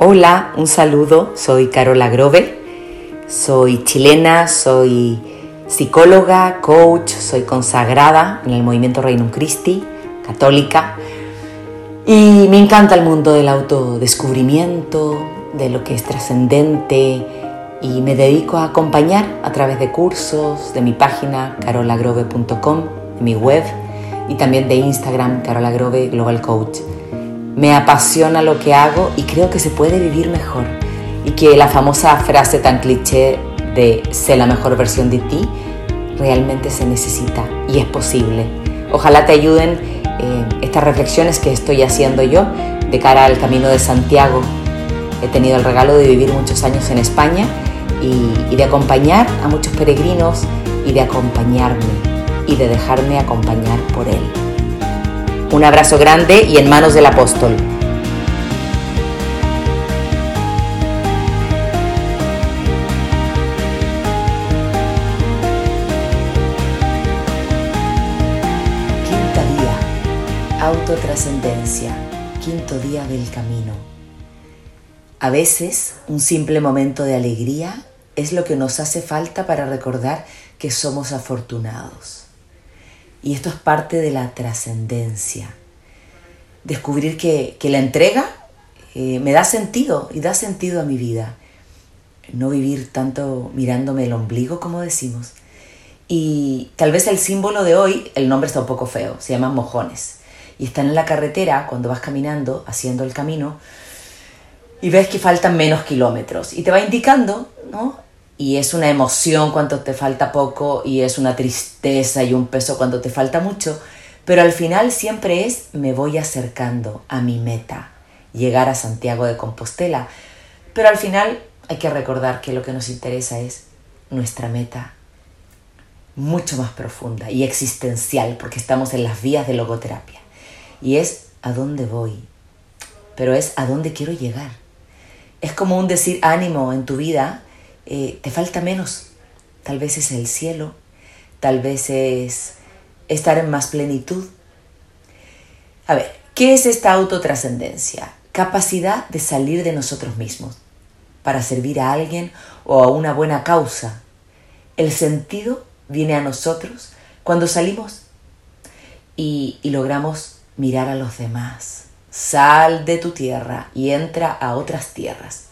Hola, un saludo, soy Carola Grove, soy chilena, soy psicóloga, coach, soy consagrada en el movimiento Reino Christi, católica, y me encanta el mundo del autodescubrimiento, de lo que es trascendente, y me dedico a acompañar a través de cursos, de mi página carolagrove.com, de mi web y también de Instagram, Carola Grove Global Coach. Me apasiona lo que hago y creo que se puede vivir mejor y que la famosa frase tan cliché de sé la mejor versión de ti realmente se necesita y es posible. Ojalá te ayuden eh, estas reflexiones que estoy haciendo yo de cara al Camino de Santiago. He tenido el regalo de vivir muchos años en España y, y de acompañar a muchos peregrinos y de acompañarme y de dejarme acompañar por él. Un abrazo grande y en manos del apóstol. Quinta día. Autotrascendencia. Quinto día del camino. A veces un simple momento de alegría es lo que nos hace falta para recordar que somos afortunados. Y esto es parte de la trascendencia. Descubrir que, que, la entrega eh, me da sentido y da sentido a mi vida. No vivir tanto mirándome el ombligo, como decimos. Y tal vez el símbolo de hoy, el nombre está un poco feo, se llaman mojones. Y están en la carretera cuando vas caminando, haciendo el camino, y ves que faltan menos kilómetros. Y te va indicando, ¿no? Y es una emoción cuando te falta poco y es una tristeza y un peso cuando te falta mucho, pero al final siempre es me voy acercando a mi meta, llegar a Santiago de Compostela. Pero al final hay que recordar que lo que nos interesa es nuestra meta mucho más profunda y existencial, porque estamos en las vías de logoterapia. Y es a dónde voy, pero es a dónde quiero llegar. Es como un decir ánimo en tu vida, eh, te falta menos. Tal vez es el cielo, tal vez es estar en más plenitud. A ver, ¿qué es esta autotrascendencia? Capacidad de salir de nosotros mismos para servir a alguien o a una buena causa. El sentido viene a nosotros cuando salimos y, y logramos mirar a los demás. Sal de tu tierra y entra a otras tierras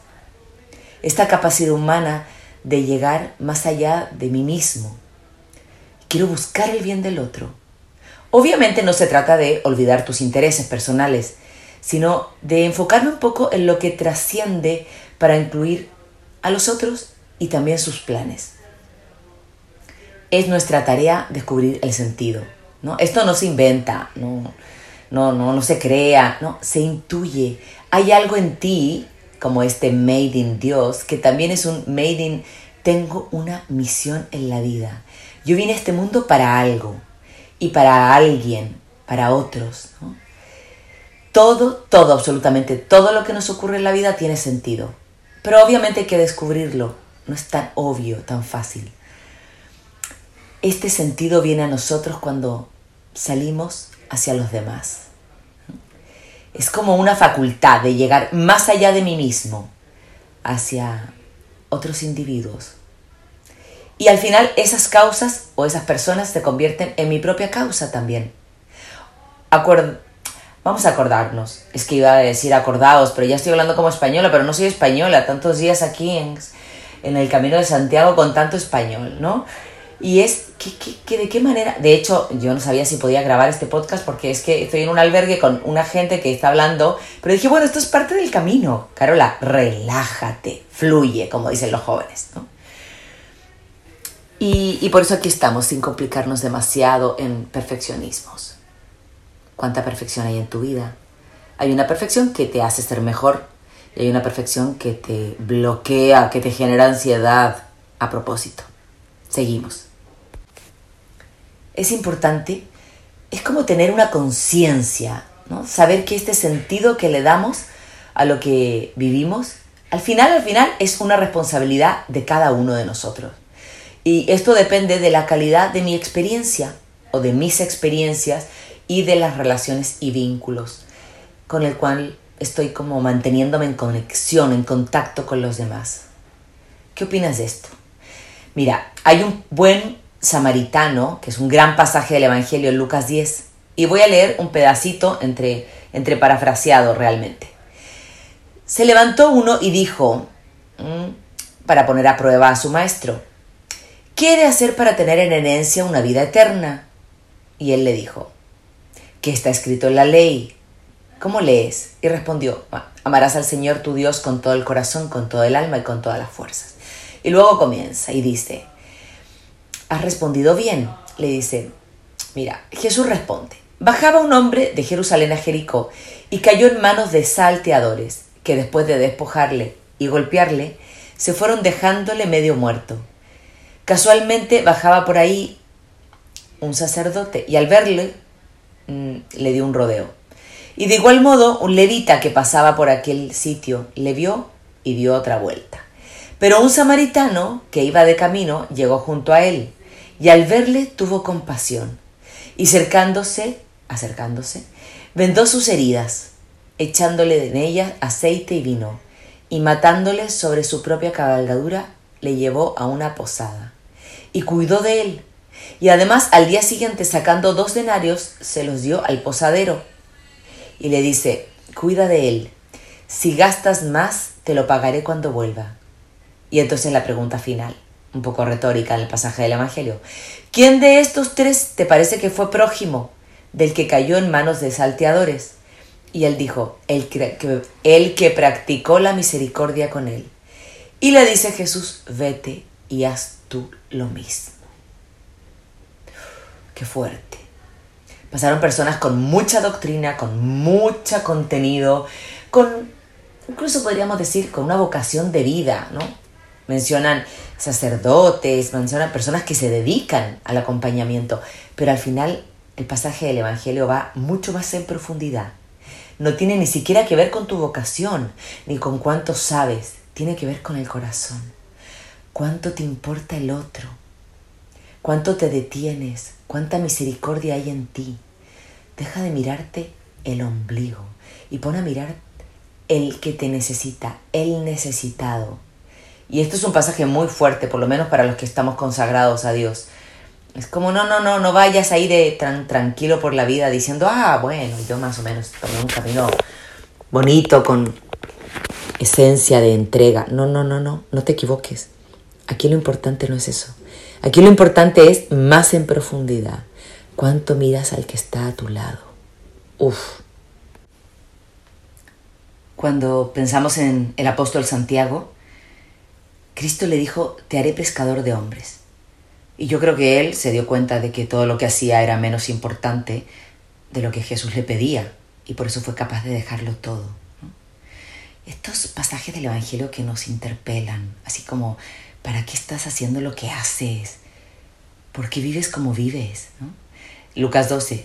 esta capacidad humana de llegar más allá de mí mismo. Quiero buscar el bien del otro. Obviamente no se trata de olvidar tus intereses personales, sino de enfocarme un poco en lo que trasciende para incluir a los otros y también sus planes. Es nuestra tarea descubrir el sentido. ¿no? Esto no se inventa, no, no, no, no se crea, no, se intuye. Hay algo en ti como este Made in Dios, que también es un Made in tengo una misión en la vida. Yo vine a este mundo para algo y para alguien, para otros. Todo, todo, absolutamente todo lo que nos ocurre en la vida tiene sentido. Pero obviamente hay que descubrirlo. No es tan obvio, tan fácil. Este sentido viene a nosotros cuando salimos hacia los demás es como una facultad de llegar más allá de mí mismo, hacia otros individuos. Y al final esas causas o esas personas se convierten en mi propia causa también. Vamos a acordarnos. Es que iba a decir acordados, pero ya estoy hablando como española, pero no soy española. Tantos días aquí en, en el Camino de Santiago con tanto español, ¿no? Y es que, de qué manera, de hecho yo no sabía si podía grabar este podcast porque es que estoy en un albergue con una gente que está hablando, pero dije, bueno, esto es parte del camino. Carola, relájate, fluye, como dicen los jóvenes, ¿no? Y, y por eso aquí estamos, sin complicarnos demasiado en perfeccionismos. ¿Cuánta perfección hay en tu vida? Hay una perfección que te hace ser mejor y hay una perfección que te bloquea, que te genera ansiedad a propósito. Seguimos es importante, es como tener una conciencia, ¿no? Saber que este sentido que le damos a lo que vivimos, al final, al final es una responsabilidad de cada uno de nosotros. Y esto depende de la calidad de mi experiencia o de mis experiencias y de las relaciones y vínculos con el cual estoy como manteniéndome en conexión, en contacto con los demás. ¿Qué opinas de esto? Mira, hay un buen samaritano, que es un gran pasaje del Evangelio en Lucas 10, y voy a leer un pedacito entre, entre parafraseado realmente. Se levantó uno y dijo, mm, para poner a prueba a su maestro, ¿qué he de hacer para tener en herencia una vida eterna? Y él le dijo, ¿qué está escrito en la ley? ¿Cómo lees? Y respondió, amarás al Señor tu Dios con todo el corazón, con todo el alma y con todas las fuerzas. Y luego comienza y dice, has respondido bien, le dice, mira, Jesús responde, bajaba un hombre de Jerusalén a Jericó y cayó en manos de salteadores, que después de despojarle y golpearle, se fueron dejándole medio muerto. Casualmente bajaba por ahí un sacerdote y al verle mm, le dio un rodeo. Y de igual modo, un levita que pasaba por aquel sitio le vio y dio otra vuelta. Pero un samaritano que iba de camino llegó junto a él y al verle tuvo compasión y cercándose, acercándose, vendó sus heridas, echándole en ellas aceite y vino y matándole sobre su propia cabalgadura le llevó a una posada y cuidó de él y además al día siguiente sacando dos denarios se los dio al posadero y le dice, cuida de él. Si gastas más, te lo pagaré cuando vuelva. Y entonces la pregunta final, un poco retórica en el pasaje del Evangelio. ¿Quién de estos tres te parece que fue prójimo del que cayó en manos de salteadores? Y él dijo, el que, el que practicó la misericordia con él. Y le dice Jesús, vete y haz tú lo mismo. Qué fuerte. Pasaron personas con mucha doctrina, con mucho contenido, con, incluso podríamos decir, con una vocación de vida, ¿no? Mencionan sacerdotes, personas que se dedican al acompañamiento, pero al final el pasaje del Evangelio va mucho más en profundidad. No tiene ni siquiera que ver con tu vocación, ni con cuánto sabes, tiene que ver con el corazón. ¿Cuánto te importa el otro? ¿Cuánto te detienes? ¿Cuánta misericordia hay en ti? Deja de mirarte el ombligo y pon a mirar el que te necesita, el necesitado. Y esto es un pasaje muy fuerte, por lo menos para los que estamos consagrados a Dios. Es como, no, no, no, no vayas ahí de tan tranquilo por la vida diciendo, ah, bueno, yo más o menos tomé un camino bonito con esencia de entrega. No, no, no, no, no te equivoques. Aquí lo importante no es eso. Aquí lo importante es más en profundidad. ¿Cuánto miras al que está a tu lado? Uf. Cuando pensamos en el apóstol Santiago, Cristo le dijo, te haré pescador de hombres. Y yo creo que él se dio cuenta de que todo lo que hacía era menos importante de lo que Jesús le pedía y por eso fue capaz de dejarlo todo. Estos pasajes del Evangelio que nos interpelan, así como ¿Para qué estás haciendo lo que haces? ¿Por qué vives como vives? Lucas 12.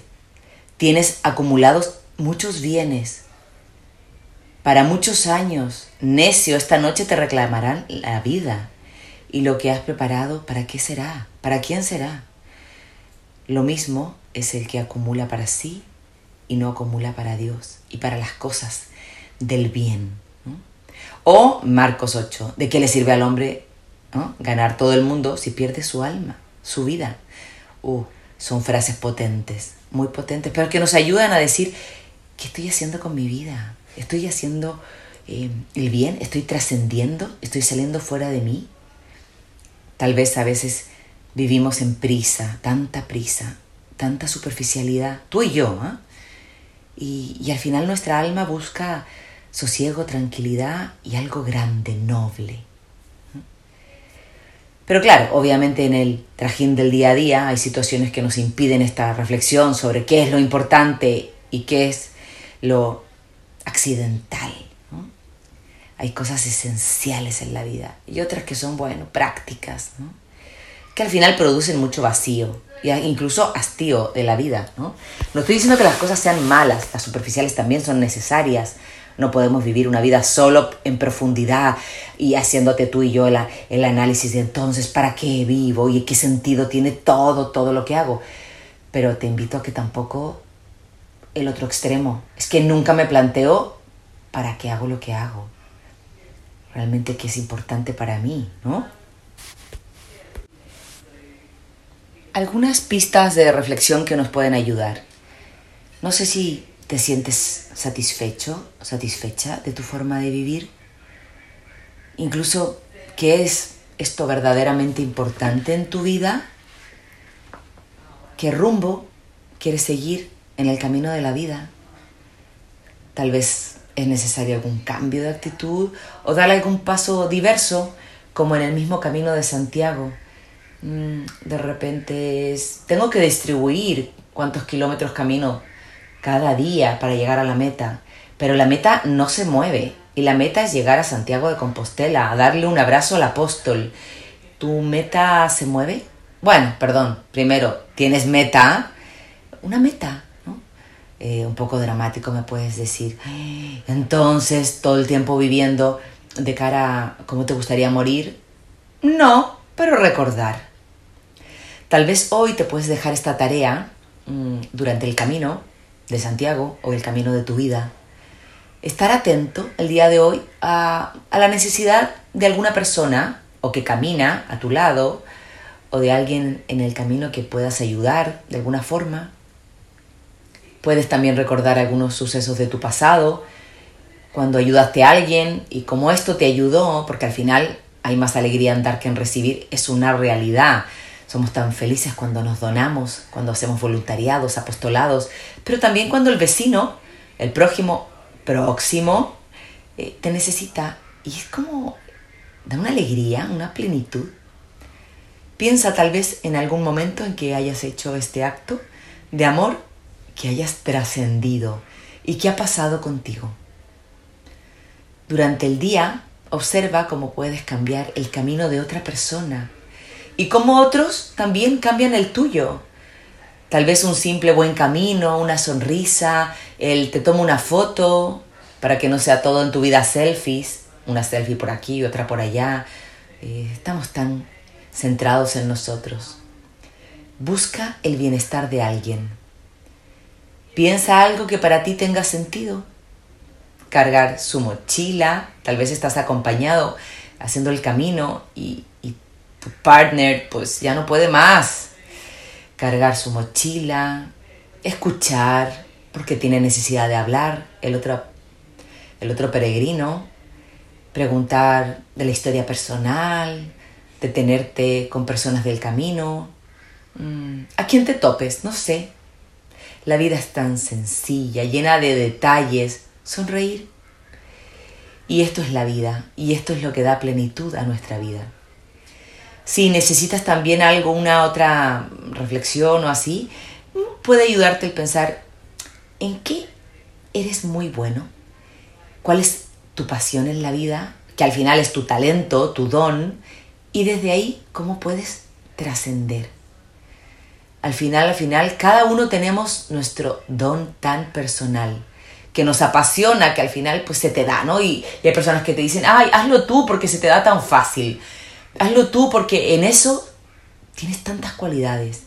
Tienes acumulados muchos bienes para muchos años. Necio, esta noche te reclamarán la vida. Y lo que has preparado, ¿para qué será? ¿Para quién será? Lo mismo es el que acumula para sí y no acumula para Dios y para las cosas del bien. O Marcos 8, ¿de qué le sirve al hombre Ganar todo el mundo si pierde su alma, su vida. Uh, son frases potentes, muy potentes, pero que nos ayudan a decir, ¿qué estoy haciendo con mi vida? ¿Estoy haciendo eh, el bien? ¿Estoy trascendiendo? ¿Estoy saliendo fuera de mí? Tal vez a veces vivimos en prisa, tanta prisa, tanta superficialidad, tú y yo, ¿ah? y, y al final nuestra alma busca sosiego, tranquilidad y algo grande, noble. Pero claro, obviamente en el trajín del día a día hay situaciones que nos impiden esta reflexión sobre qué es lo importante y qué es lo accidental. Hay cosas esenciales en la vida y otras que son, bueno, prácticas, que al final producen mucho vacío e incluso hastío de la vida. ¿no? estoy diciendo que las cosas sean malas, las superficiales también son necesarias, no podemos vivir una vida solo en profundidad y haciéndote tú y yo el, el análisis de entonces, ¿para qué vivo y qué sentido tiene todo, todo lo que hago? Pero te invito a que tampoco el otro extremo. Es que nunca me planteo para qué hago lo que hago. Realmente qué es importante para mí, ¿no? Algunas pistas de reflexión que nos pueden ayudar. No sé si te sientes satisfecho, satisfecha de tu forma de vivir. Incluso, ¿qué es esto verdaderamente importante en tu vida? ¿Qué rumbo quieres seguir en el camino de la vida? Tal vez es necesario algún cambio de actitud o dar algún paso diverso, como en el mismo camino de Santiago. Mm, de repente tengo que distribuir cuántos kilómetros camino cada día para llegar a la meta, pero la meta no se mueve y la meta es llegar a Santiago de Compostela, a darle un abrazo al apóstol. ¿Tu meta se mueve? Bueno, perdón, primero, ¿tienes meta? Una meta. Eh, un poco dramático me puedes decir. Entonces, todo el tiempo viviendo de cara a cómo te gustaría morir. No, pero recordar. Tal vez hoy te puedes dejar esta tarea mm, durante el camino de Santiago o el camino de tu vida. Estar atento el día de hoy a, a la necesidad de alguna persona o que camina a tu lado o de alguien en el camino que puedas ayudar de alguna forma. Puedes también recordar algunos sucesos de tu pasado, cuando ayudaste a alguien y cómo esto te ayudó, porque al final hay más alegría en dar que en recibir, es una realidad. Somos tan felices cuando nos donamos, cuando hacemos voluntariados, apostolados, pero también cuando el vecino, el prójimo próximo, eh, te necesita. Y es como, da una alegría, una plenitud. Piensa tal vez en algún momento en que hayas hecho este acto de amor, que hayas trascendido y que ha pasado contigo. Durante el día, observa cómo puedes cambiar el camino de otra persona y cómo otros también cambian el tuyo. Tal vez un simple buen camino, una sonrisa, el te tomo una foto para que no sea todo en tu vida selfies, una selfie por aquí otra por allá. Eh, estamos tan centrados en nosotros. Busca el bienestar de alguien. Piensa algo que para ti tenga sentido. Cargar su mochila, tal vez estás acompañado haciendo el camino y, tu partner pues ya no puede más. Cargar su mochila, escuchar porque tiene necesidad de hablar, el otro, el otro peregrino, preguntar de la historia personal, detenerte con personas del camino, mm, a quien te topes, no sé. La vida es tan sencilla, llena de detalles, sonreír. Y esto es la vida, y esto es lo que da plenitud a nuestra vida. Si necesitas también algo, una otra reflexión o así, puede ayudarte el pensar en qué eres muy bueno, cuál es tu pasión en la vida, que al final es tu talento, tu don, y desde ahí, ¿cómo puedes trascender? Al final, al final, cada uno tenemos nuestro don tan personal que nos apasiona, que al final pues se te da, ¿no? Y, y, hay personas que te dicen, ay, hazlo tú porque se te da tan fácil. Hazlo tú porque en eso tienes tantas cualidades.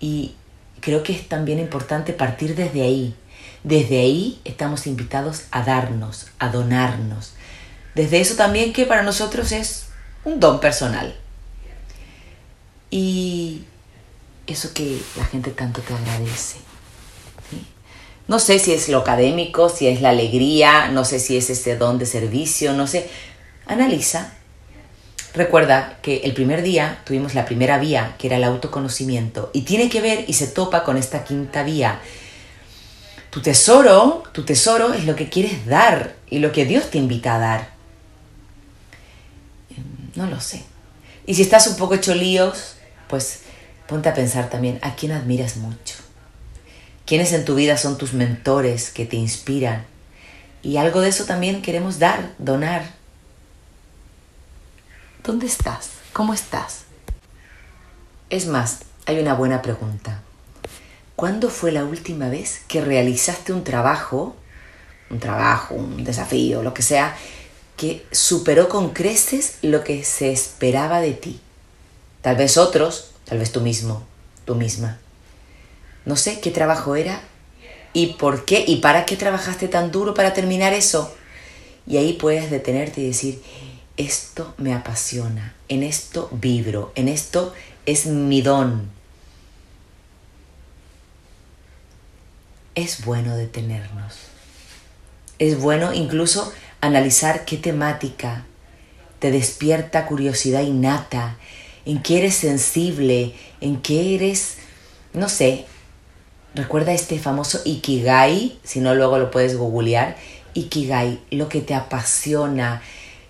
Y creo que es también importante partir desde ahí. Desde ahí estamos invitados a darnos, a donarnos. Desde eso también que para nosotros es un don personal. Y eso que la gente tanto te agradece. No sé si es lo académico, si es la alegría, no sé si es ese don de servicio, no sé. Analiza. Recuerda que el primer día tuvimos la primera vía, que era el autoconocimiento, y tiene que ver y se topa con esta quinta vía. Tu tesoro, tu tesoro es lo que quieres dar y lo que Dios te invita a dar. No lo sé. Y si estás un poco hecho líos, pues ponte a pensar también a quién admiras mucho. ¿Quiénes en tu vida son tus mentores que te inspiran? Y algo de eso también queremos dar, donar. ¿Dónde estás? ¿Cómo estás? Es más, hay una buena pregunta. ¿Cuándo fue la última vez que realizaste un trabajo, un trabajo, un desafío, lo que sea, que superó con creces lo que se esperaba de ti. Tal vez otros, tal vez tú mismo, tú misma. No sé qué trabajo era y por qué y para qué trabajaste tan duro para terminar eso. Y ahí puedes detenerte y decir, esto me apasiona, en esto vibro, en esto es mi don. Es bueno detenernos. Es bueno incluso analizar qué temática te despierta curiosidad innata, en qué eres sensible, en qué eres, no sé, recuerda este famoso Ikigai, si no luego lo puedes googlear, Ikigai, lo que te apasiona,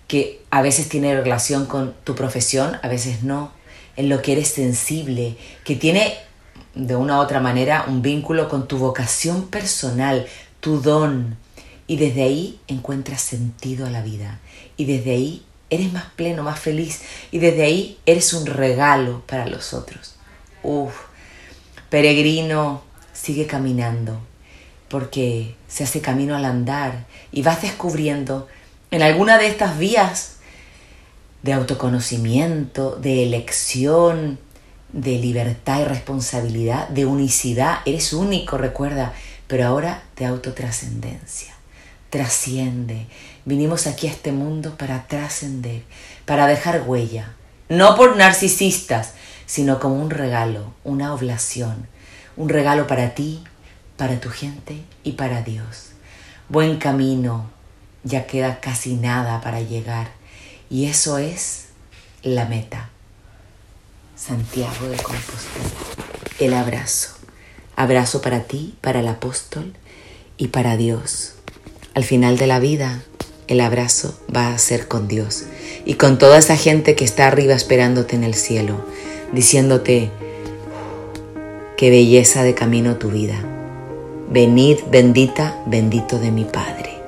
que a veces tiene relación con tu profesión, a veces no, en lo que eres sensible, que tiene de una u otra manera un vínculo con tu vocación personal, tu don, y desde ahí encuentras sentido a la vida, y desde ahí eres más pleno, más feliz, y desde ahí eres un regalo para los otros. Uf, peregrino, sigue caminando, porque se hace camino al andar y vas descubriendo en alguna de estas vías de autoconocimiento, de elección, de libertad y responsabilidad, de unicidad. Eres único, recuerda, pero ahora de autotrascendencia. Trasciende. Vinimos aquí a este mundo para trascender, para dejar huella. No por narcisistas, sino como un regalo, una oblación. Un regalo para ti, para tu gente y para Dios. Buen camino, ya queda casi nada para llegar. Y eso es la meta. Santiago de Compostela. El abrazo. Abrazo para ti, para el apóstol y para Dios. Al final de la vida, el abrazo va a ser con Dios y con toda esa gente que está arriba esperándote en el cielo, diciéndote, qué belleza de camino tu vida. Venid bendita, bendito de mi Padre.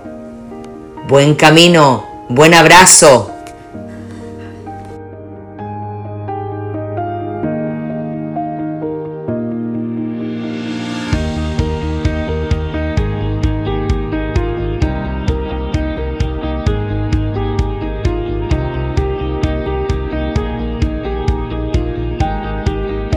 Buen camino, buen abrazo.